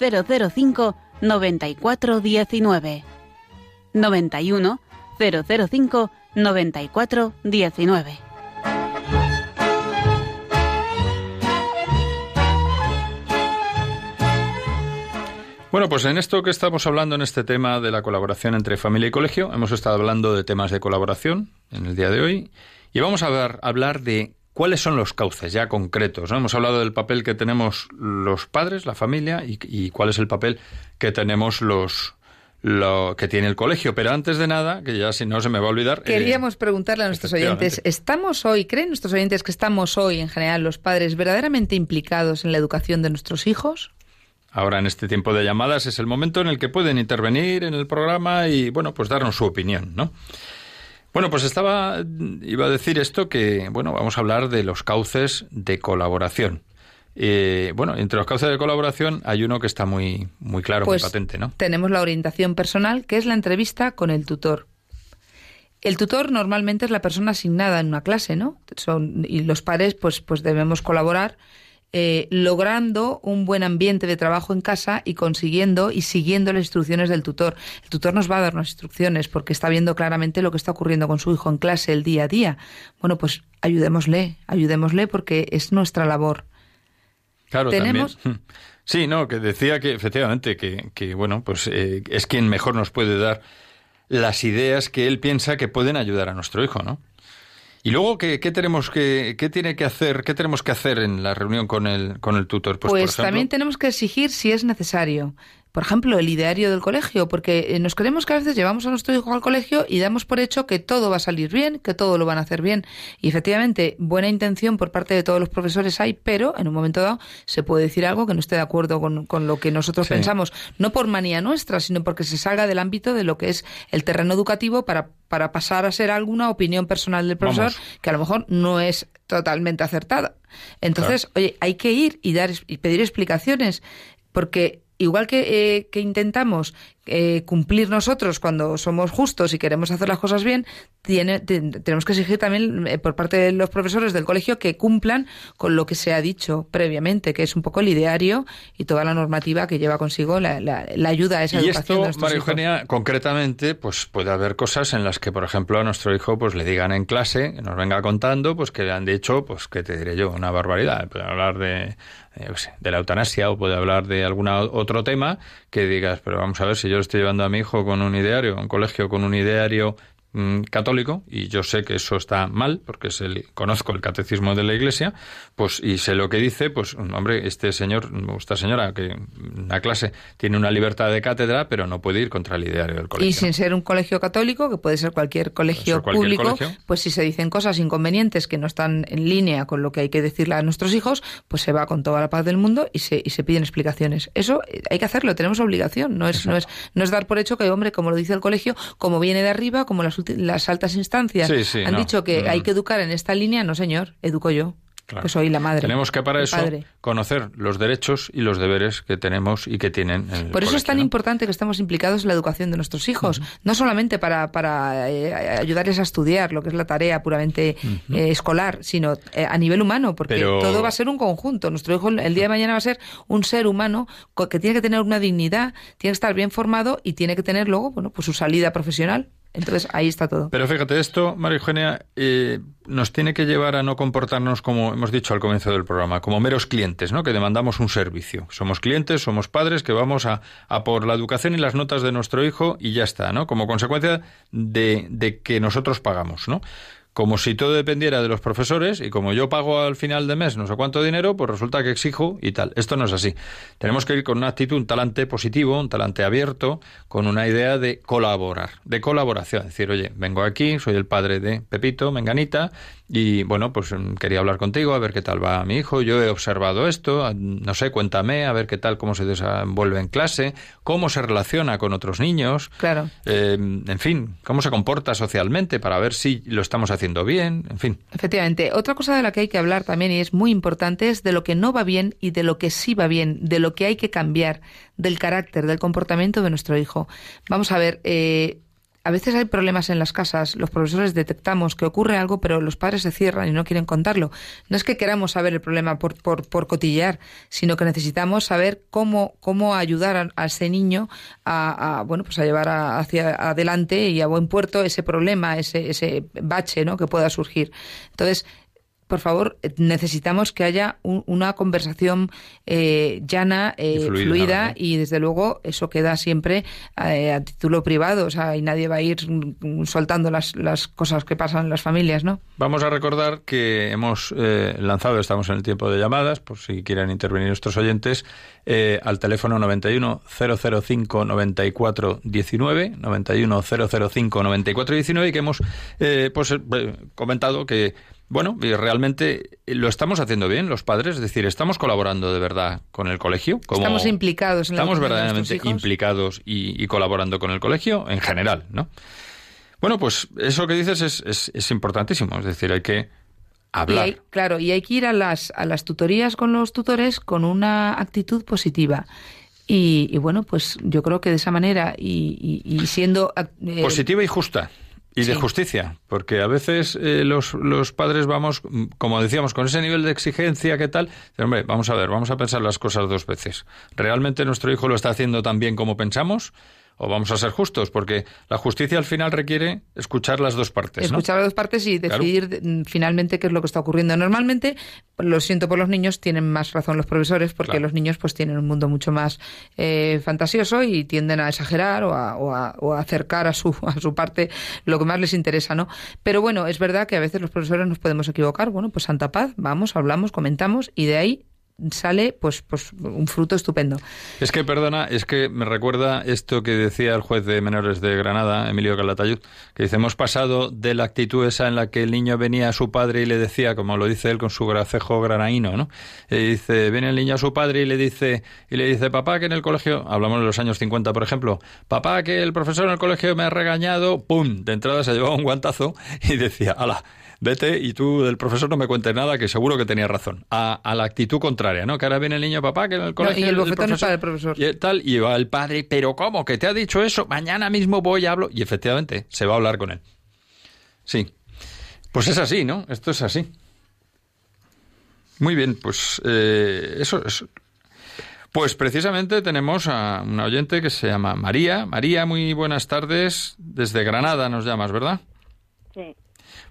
005 9419. 91 005 9419. Bueno, pues en esto que estamos hablando, en este tema de la colaboración entre familia y colegio, hemos estado hablando de temas de colaboración en el día de hoy y vamos a ver, hablar de cuáles son los cauces ya concretos. ¿no? Hemos hablado del papel que tenemos los padres, la familia, y, cuál es el papel que tenemos los, lo que tiene el colegio. Pero antes de nada, que ya si no se me va a olvidar. Eh, Queríamos preguntarle a nuestros oyentes: ¿estamos hoy, creen nuestros oyentes que estamos hoy, en general, los padres, verdaderamente implicados en la educación de nuestros hijos? Ahora, en este tiempo de llamadas, es el momento en el que pueden intervenir en el programa y, bueno, pues darnos su opinión, ¿no? Bueno, pues estaba, iba a decir esto que, bueno, vamos a hablar de los cauces de colaboración. Eh, bueno, entre los cauces de colaboración hay uno que está muy, muy claro, pues muy patente, ¿no? Tenemos la orientación personal, que es la entrevista con el tutor. El tutor normalmente es la persona asignada en una clase, ¿no? Son, y los pares, pues, pues debemos colaborar eh, logrando un buen ambiente de trabajo en casa y consiguiendo y siguiendo las instrucciones del tutor. El tutor nos va a dar unas instrucciones porque está viendo claramente lo que está ocurriendo con su hijo en clase el día a día. Bueno, pues ayudémosle, ayudémosle porque es nuestra labor. Claro, ¿Tenemos? también. Sí, no, que decía que efectivamente que, que bueno, pues eh, es quien mejor nos puede dar las ideas que él piensa que pueden ayudar a nuestro hijo, ¿no? Y luego, ¿qué, tenemos que, qué tiene que hacer, qué tenemos que hacer en la reunión con el, con el tutor? Pues, pues también tenemos que exigir si es necesario por ejemplo, el ideario del colegio, porque eh, nos creemos que a veces llevamos a nuestro hijo al colegio y damos por hecho que todo va a salir bien, que todo lo van a hacer bien. Y efectivamente, buena intención por parte de todos los profesores hay, pero en un momento dado se puede decir algo que no esté de acuerdo con, lo que nosotros pensamos, no por manía nuestra, sino porque se salga del ámbito de lo que es el terreno educativo para, para pasar a ser alguna opinión personal del profesor que a lo mejor no es totalmente acertada. Entonces, oye, hay que ir y dar y pedir explicaciones porque igual que, eh, que intentamos eh, cumplir nosotros cuando somos justos y queremos hacer las cosas bien, tiene, tenemos que exigir también eh, por parte de los profesores del colegio que cumplan con lo que se ha dicho previamente, que es un poco el ideario y toda la normativa que lleva consigo la, la, ayuda a esa y educación. Esto, María Eugenia, concretamente, pues puede haber cosas en las que, por ejemplo, a nuestro hijo pues le digan en clase, que nos venga contando, pues que le han dicho, pues que te diré yo, una barbaridad. Puede hablar de, de la eutanasia o puede hablar de algún otro tema que digas, pero vamos a ver si yo estoy llevando a mi hijo con un ideario, un colegio con un ideario Mm, católico y yo sé que eso está mal porque es el, conozco el catecismo de la Iglesia pues y sé lo que dice pues hombre este señor esta señora que la clase tiene una libertad de cátedra pero no puede ir contra el ideario del colegio. y sin ser un colegio católico que puede ser cualquier colegio público pues si se dicen cosas inconvenientes que no están en línea con lo que hay que decirle a nuestros hijos pues se va con toda la paz del mundo y se, y se piden explicaciones. Eso eh, hay que hacerlo tenemos obligación no es no es no es dar por hecho que hombre como lo dice el colegio como viene de arriba como las las altas instancias han dicho que hay mm. que educar en esta línea, no señor, educo yo. Que soy la madre. Tenemos que para eso conocer los derechos y los deberes que tenemos y que tienen. Por eso es tan importante que estemos implicados en la educación de nuestros hijos, no solamente para, para eh, ayudarles a estudiar lo que es la tarea puramente eh, escolar, sino eh, a nivel humano, porque todo va a ser un conjunto. Nuestro hijo el día de mañana va a ser un ser humano que tiene que tener una dignidad, tiene que estar bien formado y tiene que tener luego, bueno, pues su salida profesional. Entonces ahí está todo. Pero fíjate, esto, María Eugenia, eh, nos tiene que llevar a no comportarnos como hemos dicho al comienzo del programa, como meros clientes, ¿no? Que demandamos un servicio. Somos clientes, somos padres que vamos a, a por la educación y las notas de nuestro hijo y ya está, ¿no? Como consecuencia de, de que nosotros pagamos, ¿no? Como si todo dependiera de los profesores y como yo pago al final de mes no sé cuánto dinero, pues resulta que exijo y tal. Esto no es así. Tenemos que ir con una actitud, un talante positivo, un talante abierto, con una idea de colaborar, de colaboración. Es decir, oye, vengo aquí, soy el padre de Pepito, Menganita, y bueno, pues mm, quería hablar contigo, a ver qué tal va mi hijo. Yo he observado esto, no sé, cuéntame, a ver qué tal, cómo se desenvuelve en clase, cómo se relaciona con otros niños. Claro. Eh, en fin, cómo se comporta socialmente para ver si lo estamos haciendo bien, en fin. Efectivamente. Otra cosa de la que hay que hablar también y es muy importante es de lo que no va bien y de lo que sí va bien, de lo que hay que cambiar, del carácter, del comportamiento de nuestro hijo. Vamos a ver, eh, a veces hay problemas en las casas, los profesores detectamos que ocurre algo, pero los padres se cierran y no quieren contarlo. No es que queramos saber el problema por, por, por cotillear, sino que necesitamos saber cómo, cómo ayudar a, a ese niño a, a, bueno, pues a llevar a- hacia adelante y a buen puerto ese problema, ese, ese bache ¿no? que pueda surgir. Entonces, por favor, eh, necesitamos que haya un- una conversación eh, llana, eh, Y fluida, y desde luego eso queda siempre eh, a título privado, o sea, y nadie va a ir mm, soltando las, las cosas que pasan en las familias, ¿no? Vamos a recordar que hemos eh, lanzado, estamos en el tiempo de llamadas, por si quieren intervenir nuestros oyentes, al teléfono 91 005 94 19, 91 005 94 19, y que hemos eh, pues, comentado que, bueno, y realmente lo estamos haciendo bien los padres, es decir, estamos colaborando de verdad con el colegio. Como Estamos implicados en la Estamos de verdaderamente implicados y, y colaborando con el colegio en general, ¿no? Bueno, pues eso que dices es, es, es importantísimo, es decir, hay que Y hablar. hay- claro, y hay que ir a las, a las tutorías con los tutores con una actitud positiva. Y, y bueno, pues yo creo que de esa manera y, y- y siendo... eh, Positiva y justa. Y de justicia, porque a veces eh, los, los padres vamos, como decíamos, con ese nivel de exigencia, ¿qué tal? Pero, hombre, vamos a ver, vamos a pensar las cosas dos veces. ¿Realmente nuestro hijo lo está haciendo tan bien como pensamos? ¿O vamos a ser justos? Porque la justicia al final requiere escuchar las dos partes, ¿no? escuchar las dos partes y decidir mm, finalmente qué es lo que está ocurriendo. Normalmente, lo siento por los niños, tienen más razón los profesores porque Claro. los niños pues tienen un mundo mucho más eh, fantasioso y tienden a exagerar o a, o a- o a acercar a su, a su parte lo que más les interesa, ¿no? Pero bueno, es verdad que a veces los profesores nos podemos equivocar. Bueno, pues santa paz, vamos, hablamos, comentamos y de ahí sale pues pues un fruto estupendo. Es que, perdona, es que me recuerda esto que decía el juez de menores de Granada, Emilio Calatayud, que dice, hemos pasado de la actitud esa en la que el niño venía a su padre y le decía, como lo dice él con su gracejo granaíno, ¿no? Y dice, viene el niño a su padre y le dice, y le dice, papá, que en el colegio, hablamos de los años 50, por ejemplo, papá, que el profesor en el colegio me ha regañado, ¡pum! De entrada se llevaba un guantazo y decía, ala, vete y tú del profesor no me cuentes nada, que seguro que tenía razón. A, a la actitud contraria, ¿no? Que ahora viene el niño, papá, que en el colegio... y el bofetón es para el profesor. Y tal, y va el padre, pero ¿cómo? ¿Que te ha dicho eso? Mañana mismo voy y hablo. Y efectivamente, se va a hablar con él. Sí. Pues es así, ¿no? Esto es así. Muy bien, pues eh, eso es. Pues precisamente tenemos a una oyente que se llama María. María, muy buenas tardes. Desde Granada nos llamas, ¿verdad? Sí.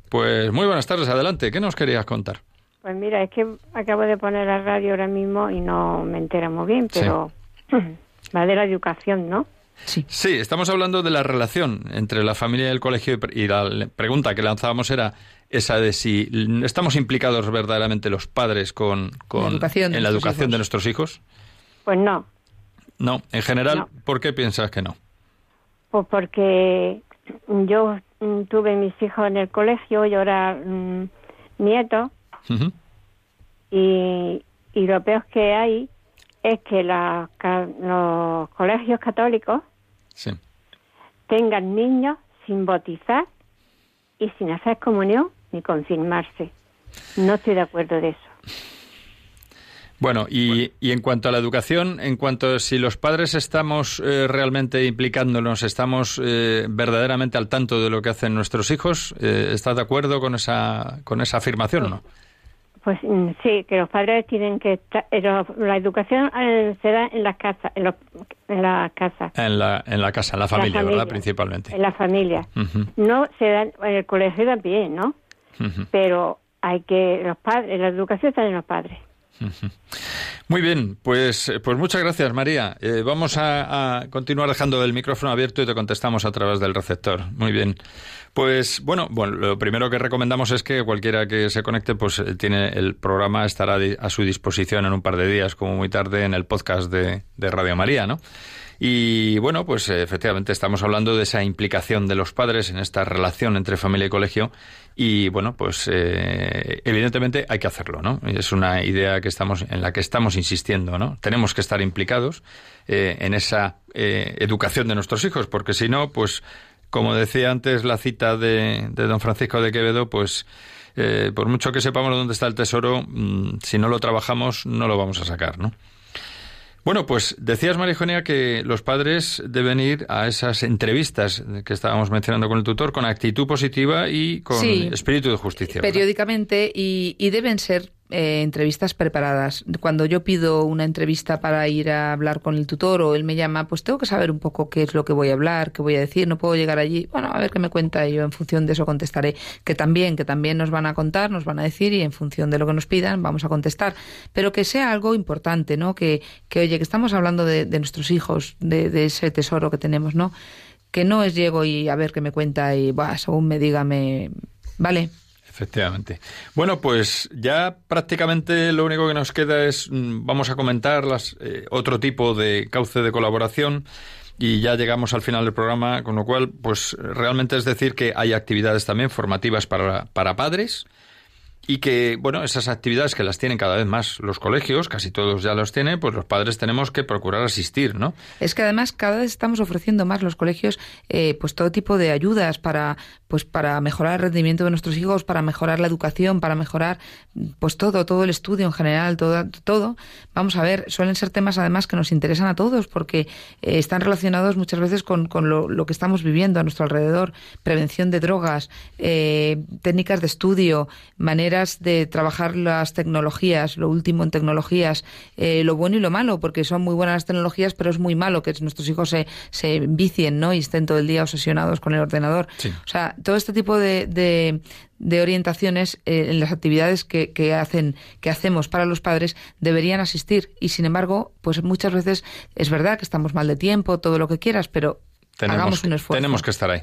Pues muy buenas tardes, adelante. ¿Qué nos querías contar? Pues mira, es que acabo de poner la radio ahora mismo y no me entero muy bien, Sí. pero va de la educación, ¿no? Sí. Sí, estamos hablando de la relación entre la familia y el colegio y la pregunta que lanzábamos era esa de si estamos implicados verdaderamente los padres con, con- La educación de en la nuestros educación de hijos. nuestros hijos. Pues no, No, en general, No. ¿por qué piensas que no? pues porque yo mm, tuve mis hijos en el colegio y ahora mm, nietos y, y lo peor que hay es que los colegios católicos Sí. tengan niños sin bautizar y sin hacer comunión ni confirmarse. No estoy de acuerdo de eso. Bueno, y, y en cuanto a la educación, en cuanto a si los padres estamos eh, realmente implicándonos, estamos eh, verdaderamente al tanto de lo que hacen nuestros hijos, eh, ¿estás de acuerdo con esa, con esa afirmación o no? Pues mm, sí, que los padres tienen que estar, eh, la educación eh, se da en las casas, en, los- en la casa, En la, en la casa, en la familia, familia. ¿verdad? Principalmente. en la familia. Ujú, No se da en el colegio también, ¿no? Pero hay que los padres, la educación está en los padres. Muy bien, pues, eh, pues muchas gracias, María. Eh, vamos a, continuar dejando el micrófono abierto y te contestamos a través del receptor. Muy bien. Pues bueno, bueno, lo primero que recomendamos es que cualquiera que se conecte, pues eh, tiene el programa estará a su disposición en un par de días, como muy tarde, en el podcast de, de Radio María, ¿no? Y bueno, pues eh, efectivamente estamos hablando de esa implicación de los padres en esta relación entre familia y colegio y bueno, pues eh, evidentemente hay que hacerlo, ¿no? Es una idea que estamos en la que estamos insistiendo, ¿no? Tenemos que estar implicados eh, en esa eh, educación de nuestros hijos, porque si no, pues como decía antes la cita de, de don Francisco de Quevedo, pues eh, por mucho que sepamos dónde está el tesoro, mm, si no lo trabajamos no lo vamos a sacar, ¿no? Bueno, pues decías, María Eugenia, que los padres deben ir a esas entrevistas que estábamos mencionando con el tutor con actitud positiva y con Sí. espíritu de justicia. periódicamente y, y deben ser eh, entrevistas preparadas. Cuando yo pido una entrevista para ir a hablar con el tutor o él me llama, pues tengo que saber un poco qué es lo que voy a hablar, qué voy a decir. No puedo llegar allí, bueno, a ver qué me cuenta y yo en función de eso contestaré. Que también, que también nos van a contar, nos van a decir y en función de lo que nos pidan vamos a contestar. Pero que sea algo importante, ¿no? Que, que oye, que estamos hablando de, de nuestros hijos, de, de ese tesoro que tenemos, ¿no? Que no es llego y a ver qué me cuenta y, buah, según me diga, me... Vale, Efectivamente. Bueno, pues ya prácticamente lo único que nos queda es mm, vamos a comentar las, eh, otro tipo de cauce de colaboración y ya llegamos al final del programa, con lo cual, pues realmente es decir que hay actividades también formativas para, para padres y que, bueno, esas actividades que las tienen cada vez más los colegios, casi todos ya los tienen, pues los padres tenemos que procurar asistir, ¿no? Es que además cada vez estamos ofreciendo más los colegios eh, pues todo tipo de ayudas para pues para mejorar el rendimiento de nuestros hijos, para mejorar la educación, para mejorar pues todo, todo el estudio en general, todo, todo. Vamos a ver, suelen ser temas además que nos interesan a todos porque eh, están relacionados muchas veces con, con lo, lo que estamos viviendo a nuestro alrededor, prevención de drogas, eh, técnicas de estudio, maneras de trabajar las tecnologías, lo último en tecnologías, eh, lo bueno y lo malo, porque son muy buenas las tecnologías, pero es muy malo que nuestros hijos se, se vicien ¿no? y estén todo el día obsesionados con el ordenador. Sí. O sea, todo este tipo de, de, de orientaciones eh, en las actividades que, que hacen que hacemos para los padres deberían asistir y sin embargo pues muchas veces es verdad que estamos mal de tiempo todo lo que quieras pero hagamos que, un esfuerzo tenemos que estar ahí.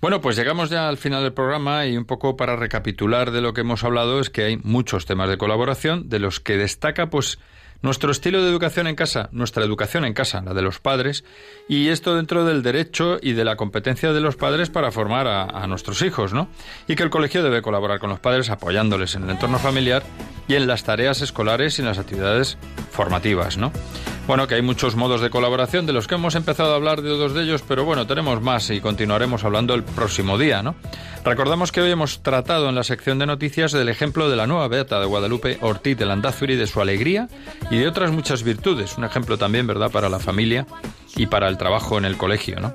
Bueno, pues llegamos ya al final del programa y un poco para recapitular de lo que hemos hablado es que hay muchos temas de colaboración de los que destaca pues nuestro estilo de educación en casa, nuestra educación en casa, la de los padres, y esto dentro del derecho y de la competencia de los padres para formar a, nuestros hijos, ¿no? Y que el colegio debe colaborar con los padres apoyándoles en el entorno familiar y en las tareas escolares y en las actividades formativas, ¿no? Bueno, que hay muchos modos de colaboración de los que hemos empezado a hablar de dos de ellos, pero bueno, tenemos más y continuaremos hablando el próximo día, ¿no? Recordamos que hoy hemos tratado en la sección de noticias del ejemplo de la nueva beata de Guadalupe Ortiz de Landazuri, de su alegría y de otras muchas virtudes. Un ejemplo también, ¿verdad?, para la familia y para el trabajo en el colegio, ¿no?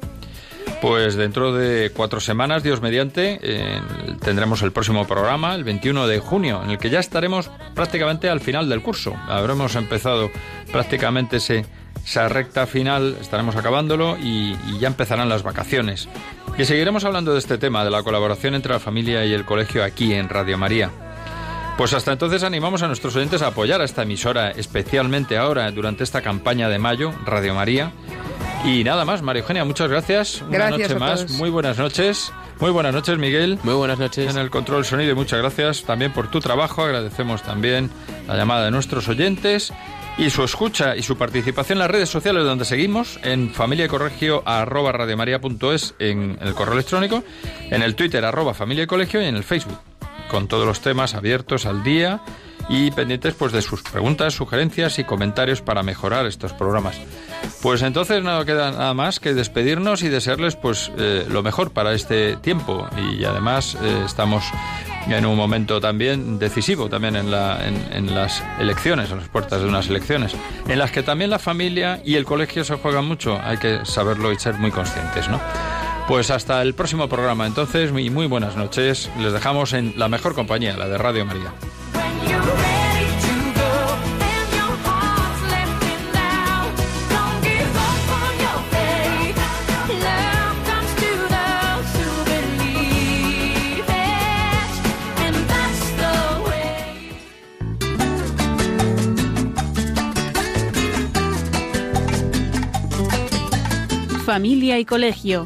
Pues dentro de cuatro semanas, Dios mediante, eh, tendremos el próximo programa, el 21 de junio, en el que ya estaremos prácticamente al final del curso. Habremos empezado prácticamente ese, esa recta final, estaremos acabándolo y, y ya empezarán las vacaciones. Y seguiremos hablando de este tema, de la colaboración entre la familia y el colegio aquí en Radio María. Pues hasta entonces animamos a nuestros oyentes a apoyar a esta emisora, especialmente ahora, durante esta campaña de mayo, Radio María. Y nada más, María Eugenia, muchas gracias. Una Gracias noche a más. todos. Muy buenas noches. Muy buenas noches, Miguel. Muy buenas noches. En el control sonido, y muchas gracias también por tu trabajo. Agradecemos también la llamada de nuestros oyentes y su escucha y su participación en las redes sociales donde seguimos, en familia y colegio arroba radiomaria.es en el correo electrónico, en el Twitter arroba familia y colegio y en el Facebook, con todos los temas abiertos al día y pendientes pues de sus preguntas, sugerencias y comentarios para mejorar estos programas. Pues entonces no queda nada más que despedirnos y desearles pues eh, lo mejor para este tiempo y además eh, estamos en un momento también decisivo también en, la, en, en las elecciones, a las puertas de unas elecciones, en las que también la familia y el colegio se juegan mucho, hay que saberlo y ser muy conscientes, ¿no? Pues hasta el próximo programa. Entonces, muy, muy buenas noches. Les dejamos en la mejor compañía, la de Radio María. Familia y colegio